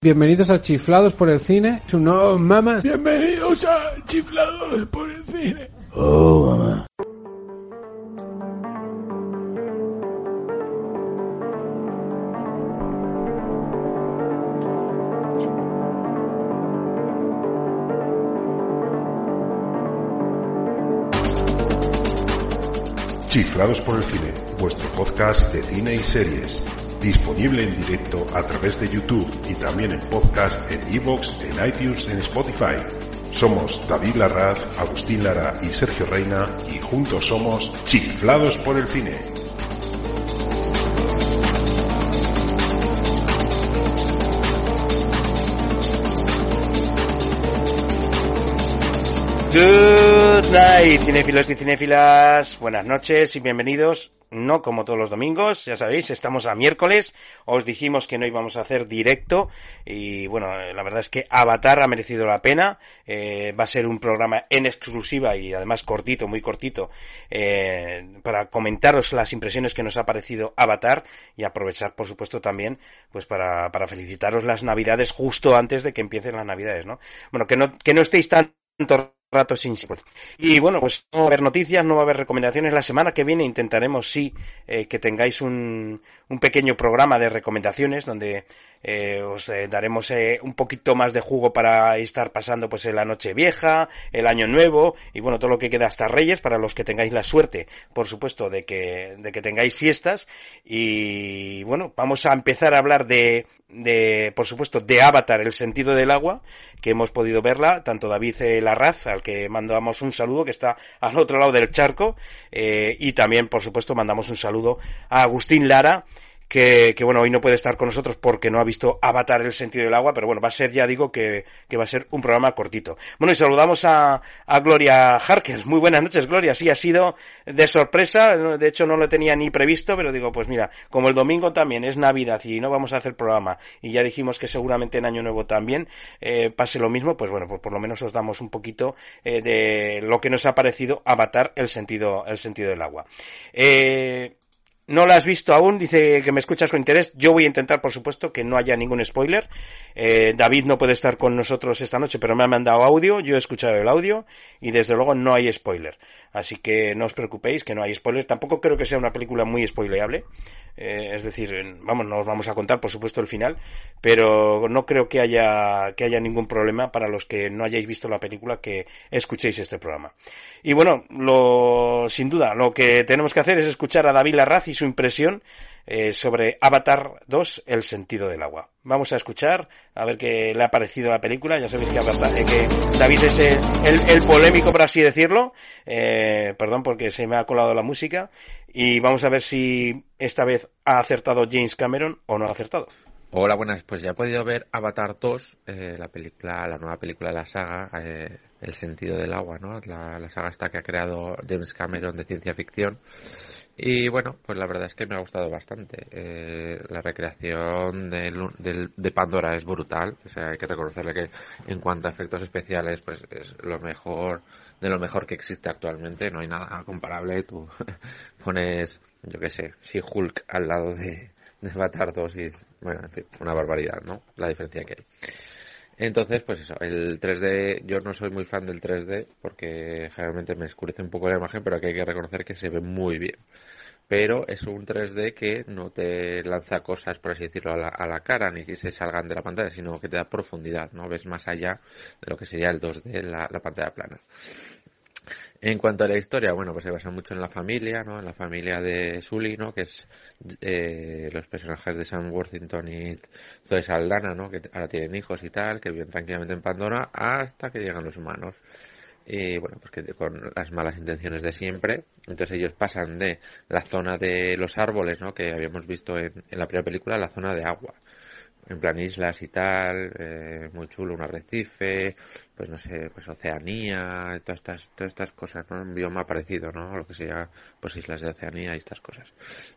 Bienvenidos a Chiflados por el Cine. Su no, mamá. Bienvenidos a Chiflados por el Cine. Oh, mamá. Chiflados por el Cine, vuestro podcast de cine y series. Disponible en directo a través de YouTube y también en podcast en iVoox, en iTunes, en Spotify. Somos David Larraz, Agustín Lara y Sergio Reina y juntos somos Chiflados por el Cine. Good night, cinéfilos y cinéfilas. Buenas noches y bienvenidos. No como todos los domingos, ya sabéis, estamos a miércoles. Os dijimos que no íbamos a hacer directo y bueno, la verdad es que Avatar ha merecido la pena. Eh, va a ser un programa en exclusiva y además cortito, muy cortito, eh, para comentaros las impresiones que nos ha parecido Avatar y aprovechar, por supuesto, también, pues para, para felicitaros las Navidades justo antes de que empiecen las Navidades, ¿no? Bueno, que no, que no estéis tanto rato sin Y bueno, pues no va a haber noticias, no va a haber recomendaciones. La semana que viene intentaremos, sí, eh, que tengáis un, un pequeño programa de recomendaciones donde eh, os eh, daremos eh, un poquito más de jugo para estar pasando pues la noche vieja, el año nuevo y bueno, todo lo que queda hasta Reyes para los que tengáis la suerte, por supuesto, de que, de que tengáis fiestas. Y bueno, vamos a empezar a hablar de, de, por supuesto, de Avatar, el sentido del agua, que hemos podido verla, tanto David Larraz, al que mandamos un saludo, que está al otro lado del charco, y también, por supuesto, mandamos un saludo a Agustín Lara, que, que, bueno, hoy no puede estar con nosotros porque no ha visto Avatar el sentido del agua, pero bueno, va a ser, ya digo, que, que va a ser un programa cortito. Bueno, y saludamos a, a Gloria Harker. Muy buenas noches, Gloria. Sí, ha sido de sorpresa, de hecho no lo tenía ni previsto, pero digo, pues mira, como el domingo también es Navidad y no vamos a hacer programa, y ya dijimos que seguramente en Año Nuevo también eh, pase lo mismo, pues bueno, pues por lo menos os damos un poquito eh, de lo que nos ha parecido Avatar el sentido, el sentido del agua. Eh, no la has visto aún, dice que me escuchas con interés. Yo voy a intentar, por supuesto, que no haya ningún spoiler. Eh, David no puede estar con nosotros esta noche, pero me ha mandado audio, yo he escuchado el audio y desde luego no hay spoiler. Así que no os preocupéis, que no hay spoiler. Tampoco creo que sea una película muy spoileable. Eh, es decir, vamos, no os vamos a contar, por supuesto, el final, pero no creo que haya, que haya ningún problema para los que no hayáis visto la película que escuchéis este programa. Y bueno, lo, sin duda, lo que tenemos que hacer es escuchar a David Larraz y su impresión eh, sobre Avatar 2, El sentido del agua. Vamos a escuchar, a ver qué le ha parecido la película. Ya sabéis que, eh, que David es el, polémico, por así decirlo. Eh, perdón, porque se me ha colado la música. Y vamos a ver si esta vez ha acertado James Cameron o no ha acertado. Hola, buenas. Pues ya he podido ver Avatar 2, eh, la película, la nueva película de la saga, eh, El sentido del agua, ¿no? La, la saga esta que ha creado James Cameron de ciencia ficción. Y bueno, pues la verdad es que me ha gustado bastante. Eh, la recreación del, del, de Pandora es brutal. O sea, hay que reconocerle que en cuanto a efectos especiales, pues es lo mejor, de lo mejor que existe actualmente. No hay nada comparable. Tú pones, yo qué sé, si Hulk al lado de, de Avatar 2 y es, bueno, en fin, una barbaridad, ¿no? La diferencia que hay. Entonces, pues eso, el 3D, yo no soy muy fan del 3D porque generalmente me escurece un poco la imagen, pero aquí hay que reconocer que se ve muy bien. Pero es un 3D que no te lanza cosas, por así decirlo, a la, a la cara, ni que se salgan de la pantalla, sino que te da profundidad, ¿no? Ves más allá de lo que sería el 2D, la, la pantalla plana. En cuanto a la historia, bueno, pues se basa mucho en la familia, ¿no? En la familia de Sully, ¿no? Que es eh, los personajes de Sam Worthington y Zoe Saldana, ¿no? Que ahora tienen hijos y tal, que viven tranquilamente en Pandora hasta que llegan los humanos. Y bueno, pues que con las malas intenciones de siempre. Entonces ellos pasan de la zona de los árboles, ¿no? Que habíamos visto en, en la primera película, a la zona de agua en plan islas y tal, eh, muy chulo, un arrecife, pues no sé, pues Oceanía, todas estas, todas estas cosas, ¿no? Un bioma parecido, ¿no? Lo que sería, pues islas de Oceanía y estas cosas.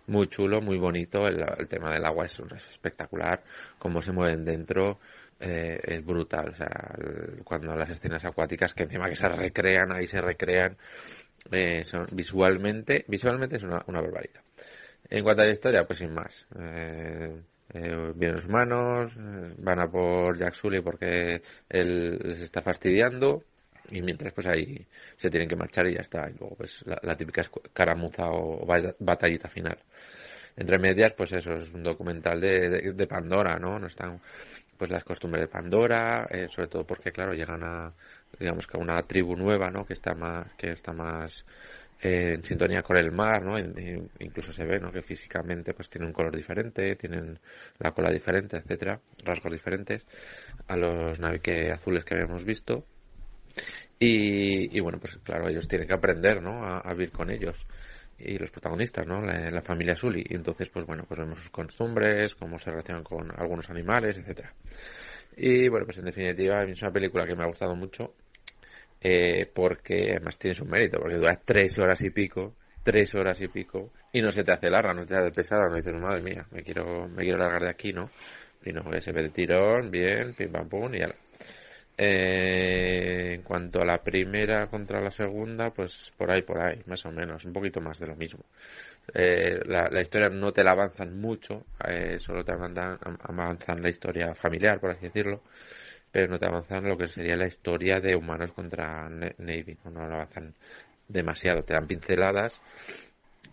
Muy chulo, muy bonito, el, el tema del agua es, espectacular, cómo se mueven dentro, eh, es brutal, o sea, cuando las escenas acuáticas que encima que se recrean, ahí se recrean, eh, son visualmente, visualmente es una, una barbaridad. En cuanto a la historia, pues sin más. Eh, eh, vienen los humanos, eh, van a por Jack Sully porque él les está fastidiando y mientras pues ahí se tienen que marchar y ya está. Y luego pues la, típica caramuza o batallita final. Entre medias pues eso es un documental de, de, Pandora, ¿no? No están pues las costumbres de Pandora, eh, sobre todo porque claro llegan a digamos que a una tribu nueva, ¿no? Que está más que está más en sintonía con el mar, ¿no? incluso se ve, ¿no? Que físicamente pues tienen un color diferente, tienen la cola diferente, etcétera, rasgos diferentes a los navique azules que habíamos visto. Y, bueno, pues claro, ellos tienen que aprender, ¿no? A, vivir con ellos y los protagonistas, ¿no? La, familia Sully. Y entonces, pues bueno, pues vemos sus costumbres, cómo se relacionan con algunos animales, etcétera. Y bueno, pues en definitiva es una película que me ha gustado mucho eh, porque además tiene su mérito, porque dura tres horas y pico, tres horas y pico, y no se te hace larga, no te hace pesada, no dices, madre mía, me quiero, me quiero largar de aquí, ¿no? Sino que se ve el tirón, bien, pim pam pum, y ya. Eh, en cuanto a la primera contra la segunda, pues por ahí, por ahí, más o menos, un poquito más de lo mismo. Eh, la, la, historia no te la avanzan mucho, eh, solo te avanzan, avanzan la historia familiar, por así decirlo pero no te avanzan lo que sería la historia de humanos contra Navy, no, no avanzan demasiado, te dan pinceladas,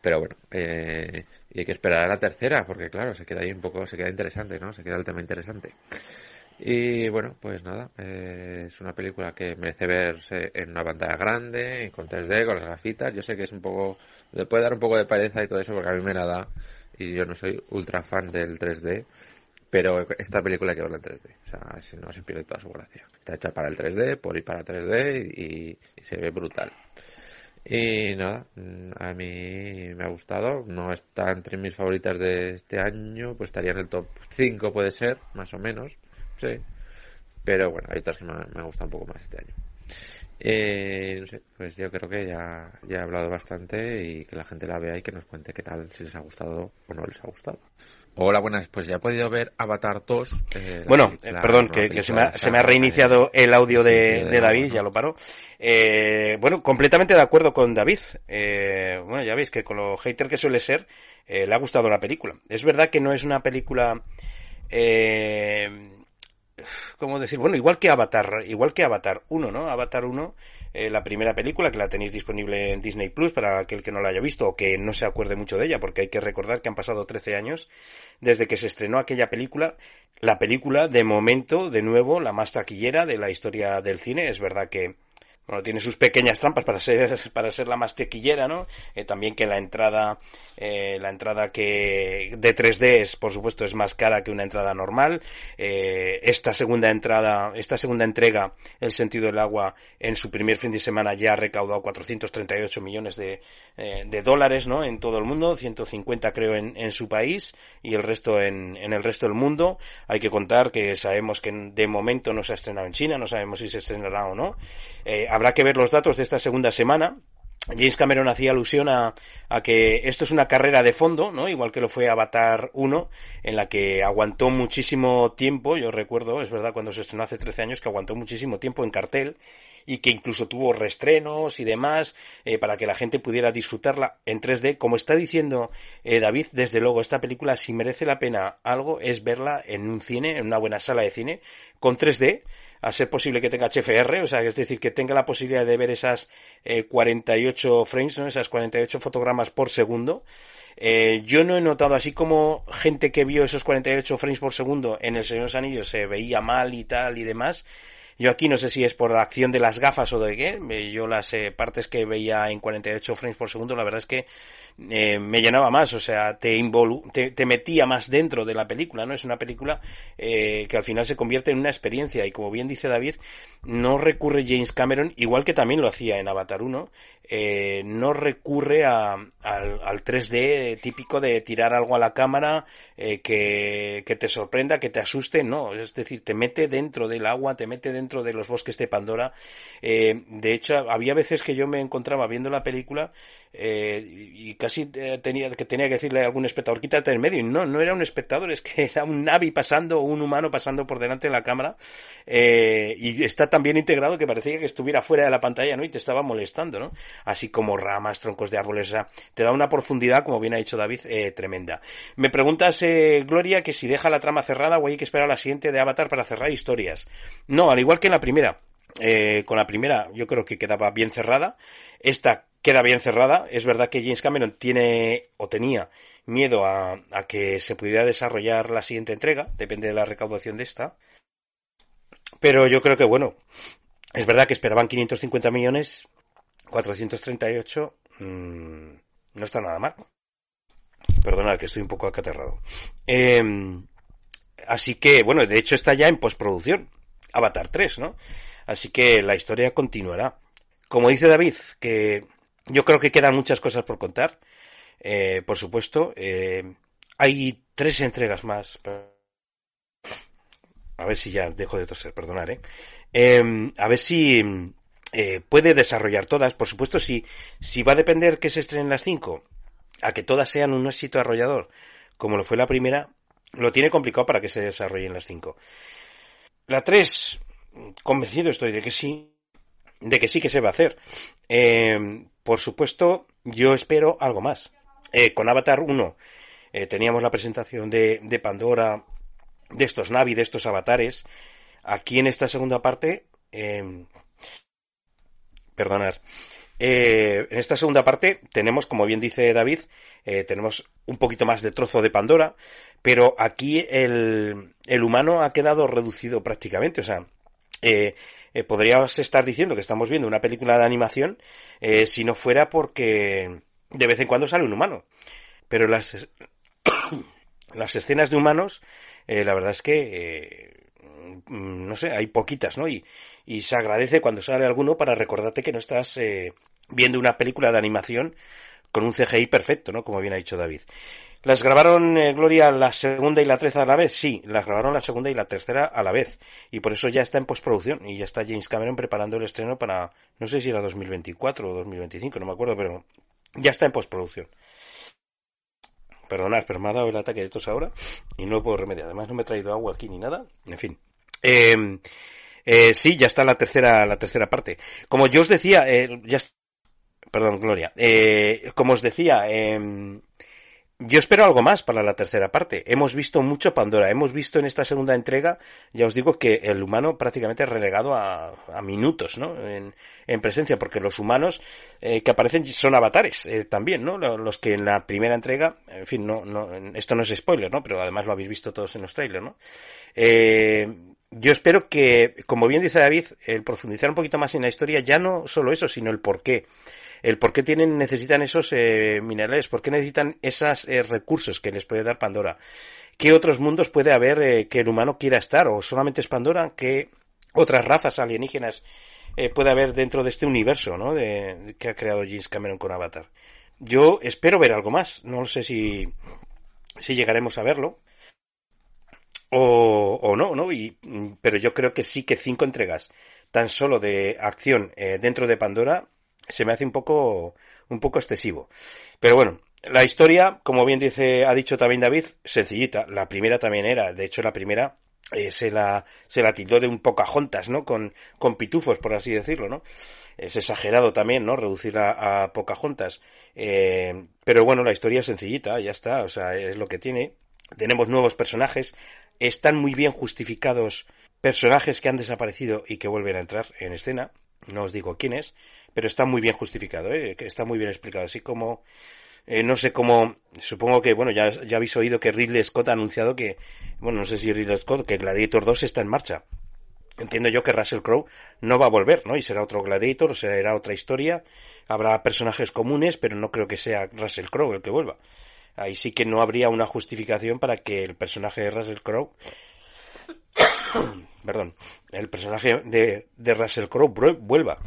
pero bueno, eh, y hay que esperar a la tercera, porque claro, se queda ahí un poco, se queda interesante, ¿no? Se queda el tema interesante. Y bueno, pues nada, eh, es una película que merece verse en una pantalla grande, con 3D, con las gafitas. Yo sé que es un poco, le puede dar un poco de pereza y todo eso, porque a mí me la da, y yo no soy ultra fan del 3D, pero esta película hay que verla en 3D, o sea, si no se pierde toda su gracia. Está hecha para el 3D, por ir para 3D y, se ve brutal. Y nada, mm, a mí me ha gustado, no está entre mis favoritas de este año, pues estaría en el top 5 puede ser, más o menos, sí. Pero bueno, hay otras que me, me gustado un poco más este año. Eh, no sé, pues yo creo que ya, ya he hablado bastante y que la gente la vea y que nos cuente qué tal, si les ha gustado o no les ha gustado. Hola, buenas. Pues ya he podido ver Avatar 2. Eh, bueno, eh, perdón, que, se, me ha, reiniciado el audio de, David, ya lo paro. Eh, bueno, completamente de acuerdo con David. bueno, ya veis que con lo hater que suele ser, le ha gustado la película. Es verdad que no es una película... ¿Cómo decir? Bueno, igual que Avatar, igual que Avatar 1, ¿no? Avatar 1 eh, la primera película, que la tenéis disponible en Disney Plus para aquel que no la haya visto o que no se acuerde mucho de ella, porque hay que recordar que han pasado 13 años desde que se estrenó aquella película. La película, de momento, de nuevo, la más taquillera de la historia del cine. Es verdad que bueno, tiene sus pequeñas trampas para ser, para ser la más tequillera, ¿no? Eh, también que la entrada, eh, la entrada que de 3D es, por supuesto, es más cara que una entrada normal. Eh, esta segunda entrada, esta segunda entrega, El sentido del agua, en su primer fin de semana ya ha recaudado 438 millones de, eh, de dólares, ¿no? En todo el mundo, 150 creo en, en su país y el resto en, en el resto del mundo. Hay que contar que sabemos que de momento no se ha estrenado en China, no sabemos si se estrenará o no. Eh, habrá que ver los datos de esta segunda semana. James Cameron hacía alusión a, a, que esto es una carrera de fondo, ¿no? Igual que lo fue Avatar 1, en la que aguantó muchísimo tiempo, yo recuerdo, es verdad, cuando se estrenó hace 13 años, que aguantó muchísimo tiempo en cartel, y que incluso tuvo restrenos y demás eh, para que la gente pudiera disfrutarla en 3D. Como está diciendo eh, David, desde luego esta película si merece la pena algo es verla en un cine, en una buena sala de cine, con 3D a ser posible que tenga HFR, o sea, es decir, que tenga la posibilidad de ver esas 48 eh, frames, ¿no? esas 48 fotogramas por segundo. yo no he notado, así como gente que vio esos 48 frames por segundo en El Señor de los Anillos se veía mal y tal y demás, yo aquí no sé si es por la acción de las gafas o de qué. Yo las eh, partes que veía en 48 frames por segundo, la verdad es que eh, me llenaba más, o sea, te, te, metía más dentro de la película, ¿no? Es una película eh, que al final se convierte en una experiencia y como bien dice David, no recurre James Cameron, igual que también lo hacía en Avatar 1, eh, no recurre a, al, al, 3D típico de tirar algo a la cámara eh, que, que, te sorprenda, que te asuste, no, es decir, te mete dentro del agua, te mete dentro de los bosques de Pandora. Eh, de hecho, había veces que yo me encontraba viendo la película eh, y casi eh, tenía que tenía que decirle a algún espectador quítate del medio y no no era un espectador es que era un navi pasando un humano pasando por delante de la cámara eh, y está tan bien integrado que parecía que estuviera fuera de la pantalla no y te estaba molestando no así como ramas troncos de árboles o sea te da una profundidad como bien ha dicho David eh, tremenda me preguntas eh, Gloria que si deja la trama cerrada o hay que esperar a la siguiente de Avatar para cerrar historias no al igual que en la primera eh, con la primera yo creo que quedaba bien cerrada. Esta queda bien cerrada. Es verdad que James Cameron tiene o tenía miedo a, a, que se pudiera desarrollar la siguiente entrega, depende de la recaudación de esta. Pero yo creo que bueno, es verdad que esperaban 550 millones, 438, mmm, no está nada mal. Perdonad que estoy un poco acaterrado. Eh, así que, bueno, de hecho está ya en postproducción. Avatar 3, ¿no? Así que la historia continuará. Como dice David, que yo creo que quedan muchas cosas por contar. Eh, por supuesto, eh, hay tres entregas más. A ver si ya dejo de toser, perdonar, ¿eh? eh a ver si eh, puede desarrollar todas. Por supuesto, si, si va a depender que se estrenen las cinco, a que todas sean un éxito arrollador, como lo fue la primera, lo tiene complicado para que se desarrollen las cinco. La tres, convencido estoy de que sí, de que sí que se va a hacer. Eh, por supuesto, yo espero algo más. Eh, con Avatar 1 eh, teníamos la presentación de, de, Pandora, de estos Navi, de estos avatares. Aquí en esta segunda parte, perdonar, eh, en esta segunda parte tenemos, como bien dice David, eh, tenemos un poquito más de trozo de Pandora, pero aquí el, humano ha quedado reducido prácticamente. O sea, eh, eh, podrías estar diciendo que estamos viendo una película de animación si no fuera porque de vez en cuando sale un humano. Pero las, las escenas de humanos, la verdad es que, no sé, hay poquitas, ¿no? Y, y se agradece cuando sale alguno para recordarte que no estás viendo una película de animación con un CGI perfecto, ¿no? Como bien ha dicho David. ¿Las grabaron, eh, Gloria, la segunda y la tercera a la vez? Sí, las grabaron la segunda y la tercera a la vez. Y por eso ya está en postproducción. Y ya está James Cameron preparando el estreno para, no sé si era 2024 o 2025, no me acuerdo, pero ya está en postproducción. Perdonad, pero me ha dado el ataque de tos ahora y no lo puedo remediar. Además no me he traído agua aquí ni nada. En fin. Eh, eh, sí, ya está la tercera, la tercera parte. Como yo os decía, eh, ya, perdón, Gloria, eh, como os decía, eh, yo espero algo más para la tercera parte. Hemos visto mucho Pandora. Hemos visto en esta segunda entrega, ya os digo que el humano prácticamente es relegado a, a minutos, ¿no? En, en, presencia, porque los humanos eh, que aparecen son avatares eh, también, ¿no? Los que en la primera entrega, en fin, no, no, esto no es spoiler, ¿no? Pero además lo habéis visto todos en los trailers, ¿no? Eh, yo espero que, como bien dice David, el profundizar un poquito más en la historia, ya no solo eso, sino el por qué el por qué tienen, necesitan esos eh, minerales, por qué necesitan esos eh, recursos que les puede dar Pandora. ¿Qué otros mundos puede haber eh, que el humano quiera estar? ¿O solamente es Pandora? ¿Qué otras razas alienígenas eh, puede haber dentro de este universo ¿no? de, que ha creado James Cameron con Avatar? Yo espero ver algo más. No sé si, si llegaremos a verlo. O, o no, ¿no? Y, pero yo creo que sí que cinco entregas tan solo de acción eh, dentro de Pandora se me hace un poco, un poco excesivo. Pero bueno, la historia, como bien dice, ha dicho también David, sencillita. La primera también era, de hecho la primera eh, se la, se la tildó de un Pocahontas, ¿no? Con, con pitufos, por así decirlo, ¿no? Es exagerado también, ¿no? Reducir a, a Pocahontas. Eh, pero bueno, la historia es sencillita, ya está, o sea, es lo que tiene. Tenemos nuevos personajes, están muy bien justificados personajes que han desaparecido y que vuelven a entrar en escena. No os digo quiénes, pero está muy bien justificado, ¿eh? está muy bien explicado. Así como, eh, no sé cómo, supongo que, bueno, ya, habéis oído que Ridley Scott ha anunciado que, bueno, no sé si Ridley Scott, que Gladiator 2 está en marcha. Entiendo yo que Russell Crowe no va a volver, ¿no? Y será otro Gladiator, será otra historia. Habrá personajes comunes, pero no creo que sea Russell Crowe el que vuelva. Ahí sí que no habría una justificación para que el personaje de Russell Crowe perdón, el personaje de, de Russell Crowe vuelva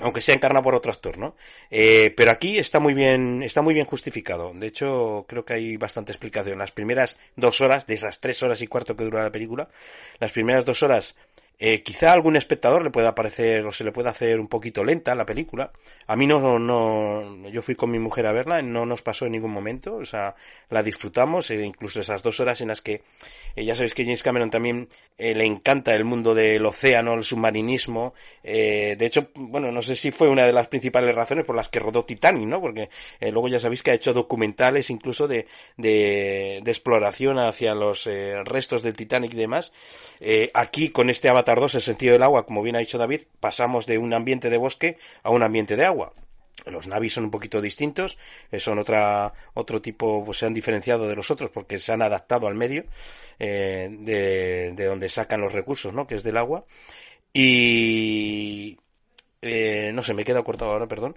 aunque sea encarnado por otro actor, ¿no? Eh, pero aquí está muy bien, está muy bien justificado. De hecho, creo que hay bastante explicación. Las primeras dos horas, de esas tres horas y cuarto que dura la película, las primeras dos horas Eh, quizá algún espectador le pueda parecer o se le pueda hacer un poquito lenta la película. A mí no, no, yo fui con mi mujer a verla, no nos pasó en ningún momento, o sea, la disfrutamos, e incluso esas dos horas en las que, eh, ya sabéis que James Cameron también eh, le encanta el mundo del océano, el submarinismo, de hecho, bueno, no sé si fue una de las principales razones por las que rodó Titanic, ¿no? Porque luego ya sabéis que ha hecho documentales incluso de, de, de exploración hacia los restos del Titanic y demás. aquí con este avatar Avatar 2, el sentido del agua, como bien ha dicho David, pasamos de un ambiente de bosque a un ambiente de agua. Los navis son un poquito distintos, eh, son otra, otro tipo, pues se han diferenciado de los otros porque se han adaptado al medio eh, de, de, donde sacan los recursos, ¿no? Que es del agua. Y eh, no sé, me queda cortado ahora, perdón.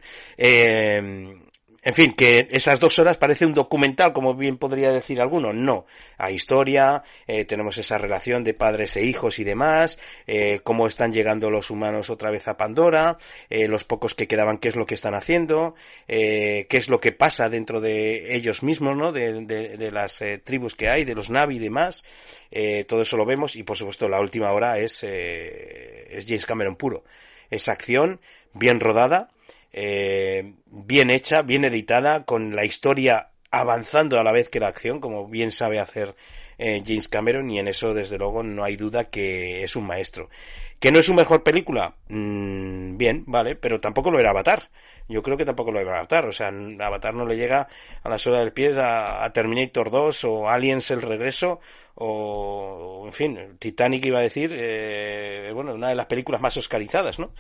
En fin, que esas dos horas parece un documental, como bien podría decir alguno. No. Hay historia, eh, tenemos esa relación de padres e hijos y demás, eh, cómo están llegando los humanos otra vez a Pandora, eh, los pocos que quedaban, qué es lo que están haciendo, qué es lo que pasa dentro de ellos mismos, ¿no? De, de las tribus que hay, de los Navi y demás. todo eso lo vemos y, por supuesto, la última hora es, es James Cameron puro. Es acción, bien rodada, eh, bien hecha, bien editada, con la historia avanzando a la vez que la acción, como bien sabe hacer eh, James Cameron, y en eso, desde luego, no hay duda que es un maestro. ¿Que no es su mejor película? Mm, bien, vale, pero tampoco lo era Avatar. Yo creo que tampoco lo era Avatar. O sea, Avatar no le llega a la sola del pie a, Terminator 2 o Aliens el regreso o, en fin, Titanic iba a decir, eh, bueno, una de las películas más oscarizadas, ¿no?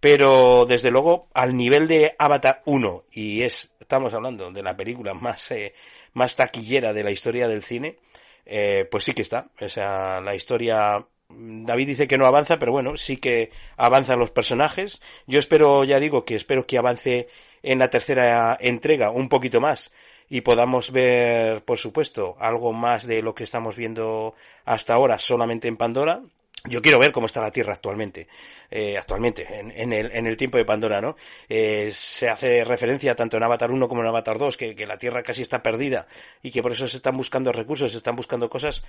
Pero desde luego al nivel de Avatar 1 y es estamos hablando de la película más eh, más taquillera de la historia del cine, eh, pues sí que está. O sea, la historia David dice que no avanza, pero bueno, sí que avanzan los personajes. Yo espero, ya digo, que espero que avance en la tercera entrega un poquito más y podamos ver, por supuesto, algo más de lo que estamos viendo hasta ahora solamente en Pandora, yo quiero ver cómo está la Tierra actualmente, eh, actualmente, en, en, el, en el tiempo de Pandora, ¿no? Eh, se hace referencia tanto en Avatar 1 como en Avatar 2 que, que, la Tierra casi está perdida y que por eso se están buscando recursos, se están buscando cosas.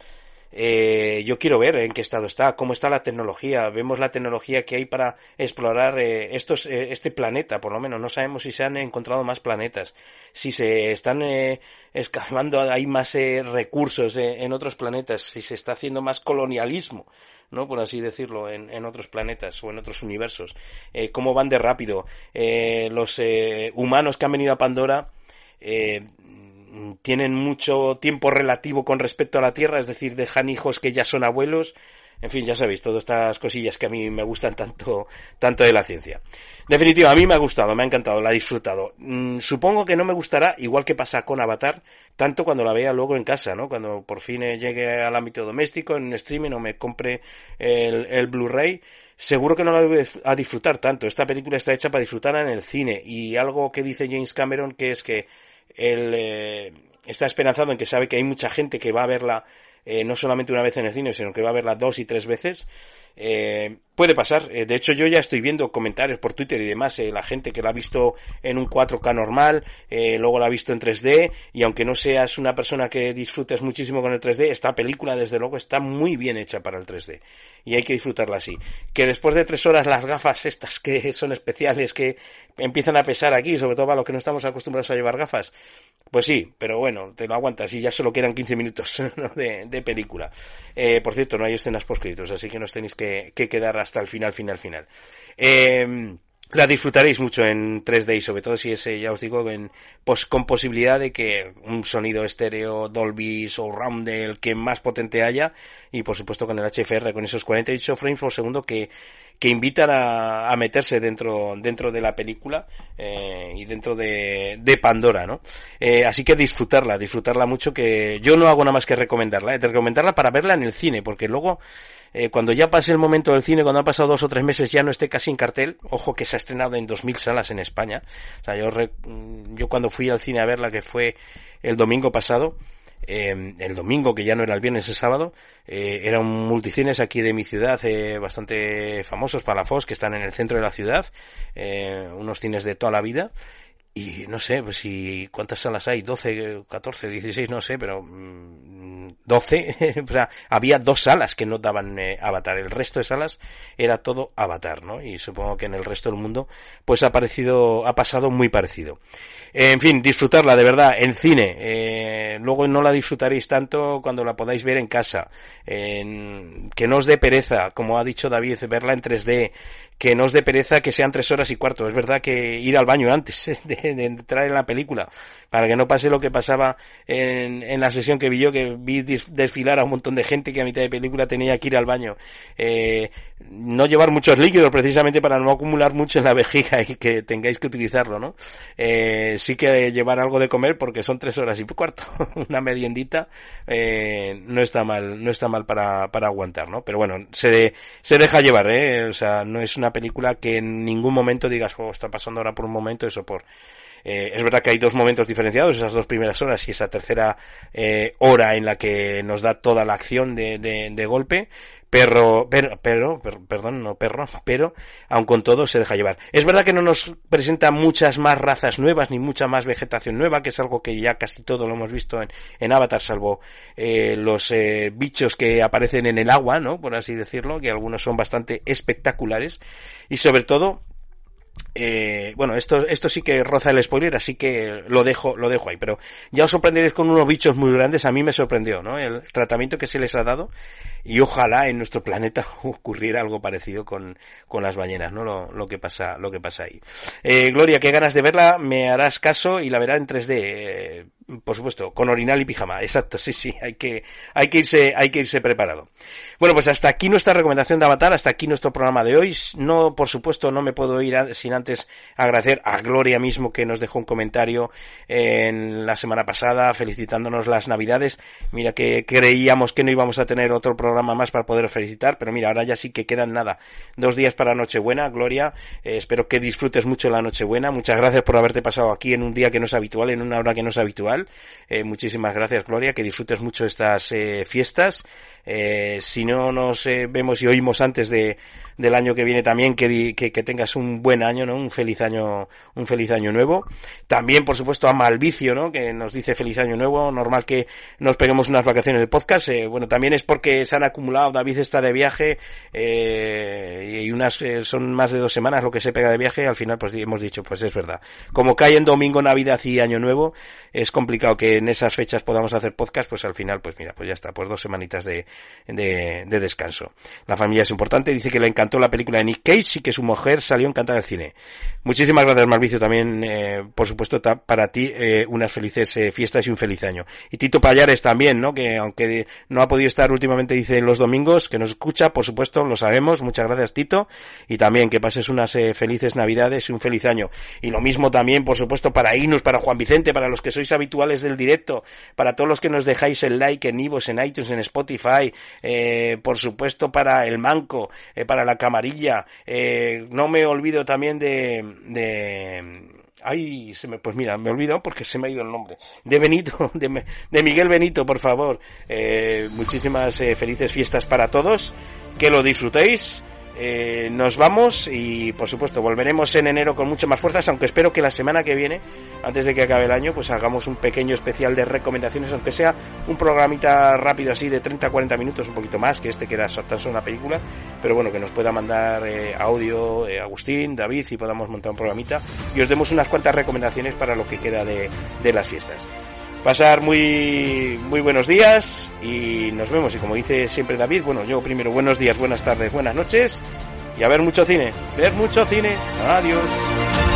Eh, yo quiero ver en qué estado está, cómo está la tecnología. Vemos la tecnología que hay para explorar eh, estos, eh, este planeta, por lo menos. No sabemos si se han encontrado más planetas, si se están eh, excavando, hay más eh, recursos en otros planetas, si se está haciendo más colonialismo ¿no? Por así decirlo, en, en otros planetas o en otros universos. Eh, cómo van de rápido. Eh, los eh, humanos que han venido a Pandora eh, tienen mucho tiempo relativo con respecto a la Tierra, es decir, dejan hijos que ya son abuelos en fin, ya sabéis, todas estas cosillas que a mí me gustan tanto, tanto de la ciencia. Definitiva, a mí me ha gustado, me ha encantado, la he disfrutado. Mm, supongo que no me gustará, igual que pasa con Avatar, tanto cuando la vea luego en casa, ¿no? Cuando por fin llegue al ámbito doméstico, en streaming o me compre el, Blu-ray, seguro que no la voy a disfrutar tanto. Esta película está hecha para disfrutarla en el cine y algo que dice James Cameron que es que él eh, está esperanzado en que sabe que hay mucha gente que va a verla eh, no solamente una vez en el cine, sino que va a verla dos y tres veces, eh, puede pasar. Eh, de hecho, yo ya estoy viendo comentarios por Twitter y demás, eh, la gente que la ha visto en un 4K normal, eh, luego la ha visto en 3D, y aunque no seas una persona que disfrutes muchísimo con el 3D, esta película, desde luego, está muy bien hecha para el 3D. Y hay que disfrutarla así. Que después de tres horas las gafas estas que son especiales, que empiezan a pesar aquí, sobre todo para los que no estamos acostumbrados a llevar gafas, pues sí, pero bueno, te lo aguantas y ya solo quedan 15 minutos de, de, película. Por cierto, no hay escenas poscritos, así que no os tenéis que, que quedar hasta el final, final, final. Eh, la disfrutaréis mucho en 3D y sobre todo si es, ya os digo, en, pues, con posibilidad de que un sonido estéreo Dolby Surround el que más potente haya y por supuesto con el HFR con esos 48 frames por segundo que, que invitan a, a meterse dentro, dentro de la película eh, y dentro de, de Pandora, ¿no? Eh, así que disfrutarla, disfrutarla mucho que yo no hago nada más que recomendarla, eh, recomendarla para verla en el cine porque luego eh, cuando ya pase el momento del cine, cuando han pasado dos o tres meses, ya no esté casi en cartel. Ojo que se ha estrenado en 2.000 salas en España. O sea, yo, re, yo cuando fui al cine a verla, que fue el domingo pasado, eh, el domingo, que ya no era el viernes, el sábado, eh, eran multicines aquí de mi ciudad, eh, bastante famosos, Palafox, que están en el centro de la ciudad, eh, unos cines de toda la vida, y no sé, pues si cuántas salas hay, 12, 14, 16, no sé, pero mm, 12, o sea, había dos salas que no daban eh, Avatar, el resto de salas era todo Avatar, ¿no? Y supongo que en el resto del mundo pues ha parecido, ha pasado muy parecido. En fin, disfrutarla de verdad en cine. Eh, luego no la disfrutaréis tanto cuando la podáis ver en casa. Que no os dé pereza, como ha dicho David, verla en 3D que no os dé pereza que sean tres horas y cuarto. Es verdad que ir al baño antes de, entrar en la película, para que no pase lo que pasaba en, en, la sesión que vi yo, que vi desfilar a un montón de gente que a mitad de película tenía que ir al baño. Eh, no llevar muchos líquidos precisamente para no acumular mucho en la vejiga y que tengáis que utilizarlo, ¿no? Eh, sí que llevar algo de comer porque son tres horas y cuarto. Una meriendita eh, no está mal, no está mal para, para aguantar, ¿no? Pero bueno, se, se deja llevar, ¿eh? O sea, no es una película que en ningún momento digas, oh, está pasando ahora por un momento eso por... Eh, es verdad que hay dos momentos diferenciados, esas dos primeras horas y esa tercera eh, hora en la que nos da toda la acción de, golpe, perro, pero, pero, perdón, no perro, pero aun con todo se deja llevar. Es verdad que no nos presenta muchas más razas nuevas ni mucha más vegetación nueva, que es algo que ya casi todo lo hemos visto en, en Avatar, salvo eh, los eh, bichos que aparecen en el agua, ¿no? Por así decirlo, que algunos son bastante espectaculares y sobre todo eh, bueno, esto, esto sí que roza el spoiler, así que lo dejo, lo dejo ahí. Pero ya os sorprenderéis con unos bichos muy grandes. A mí me sorprendió, ¿no? El tratamiento que se les ha dado. Y ojalá en nuestro planeta ocurriera algo parecido con, con las ballenas, ¿no? Lo, lo que pasa, lo que pasa ahí. Eh, Gloria, qué ganas de verla. Me harás caso y la verá en 3D. Eh, por supuesto, con orinal y pijama. Exacto, sí, sí. Hay que, hay que irse, hay que irse preparado. Bueno, pues hasta aquí nuestra recomendación de Avatar, hasta aquí nuestro programa de hoy. No, por supuesto, no me puedo ir a, sin antes agradecer a Gloria mismo que nos dejó un comentario en la semana pasada felicitándonos las navidades. Mira que creíamos que no íbamos a tener otro programa más para poder felicitar, pero mira, ahora ya sí que quedan nada. Dos días para Nochebuena, Gloria. Eh, espero que disfrutes mucho la Nochebuena. Muchas gracias por haberte pasado aquí en un día que no es habitual, en una hora que no es habitual. Eh, muchísimas gracias, Gloria. Que disfrutes mucho estas eh, fiestas. Eh, si no nos eh, vemos y oímos antes de, del año que viene también, que, que, que, tengas un buen año, ¿no? Un feliz año, un feliz año nuevo. También, por supuesto, a Malvicio, ¿no? Que nos dice feliz año nuevo. Normal que nos peguemos unas vacaciones del podcast. Eh, bueno, también es porque se han acumulado, David está de viaje, eh, y unas, eh, son más de dos semanas lo que se pega de viaje. Al final, pues hemos dicho, pues es verdad. Como cae en domingo, Navidad y año nuevo, es complicado que en esas fechas podamos hacer podcast, pues al final, pues mira, pues ya está, pues dos semanitas de, de, de descanso. La familia es importante, dice que le encantó la película de Nick Cage y que su mujer salió encantada del cine. Muchísimas gracias, Malvicio, también, eh, por supuesto, para ti, eh, unas felices eh, fiestas y un feliz año. Y Tito Payares también, ¿no? Que aunque no ha podido estar últimamente, dice, los domingos, que nos escucha, por supuesto, lo sabemos. Muchas gracias, Tito. Y también que pases unas felices navidades y un feliz año. Y lo mismo también, por supuesto, para Inus, para Juan Vicente, para los que sois habituales del directo, para todos los que nos dejáis el like en Ivos, en iTunes, en Spotify, por supuesto para el Manco, para la Camarilla, eh, no me olvido también de, de Ay, se me, pues mira, me he olvidado porque se me ha ido el nombre. De Benito, de, de Miguel Benito, por favor. Eh, muchísimas eh, felices fiestas para todos. Que lo disfrutéis. Eh, nos vamos y por supuesto volveremos en enero con mucho más fuerzas, aunque espero que la semana que viene, antes de que acabe el año, pues hagamos un pequeño especial de recomendaciones, aunque sea un programita rápido así de 30-40 minutos, un poquito más que este que era tan solo una película, pero bueno, que nos pueda mandar eh, audio eh, Agustín, David y podamos montar un programita y os demos unas cuantas recomendaciones para lo que queda de, de las fiestas pasar muy muy buenos días y nos vemos y como dice siempre David, bueno, yo primero buenos días, buenas tardes, buenas noches y a ver mucho cine, ver mucho cine. Adiós.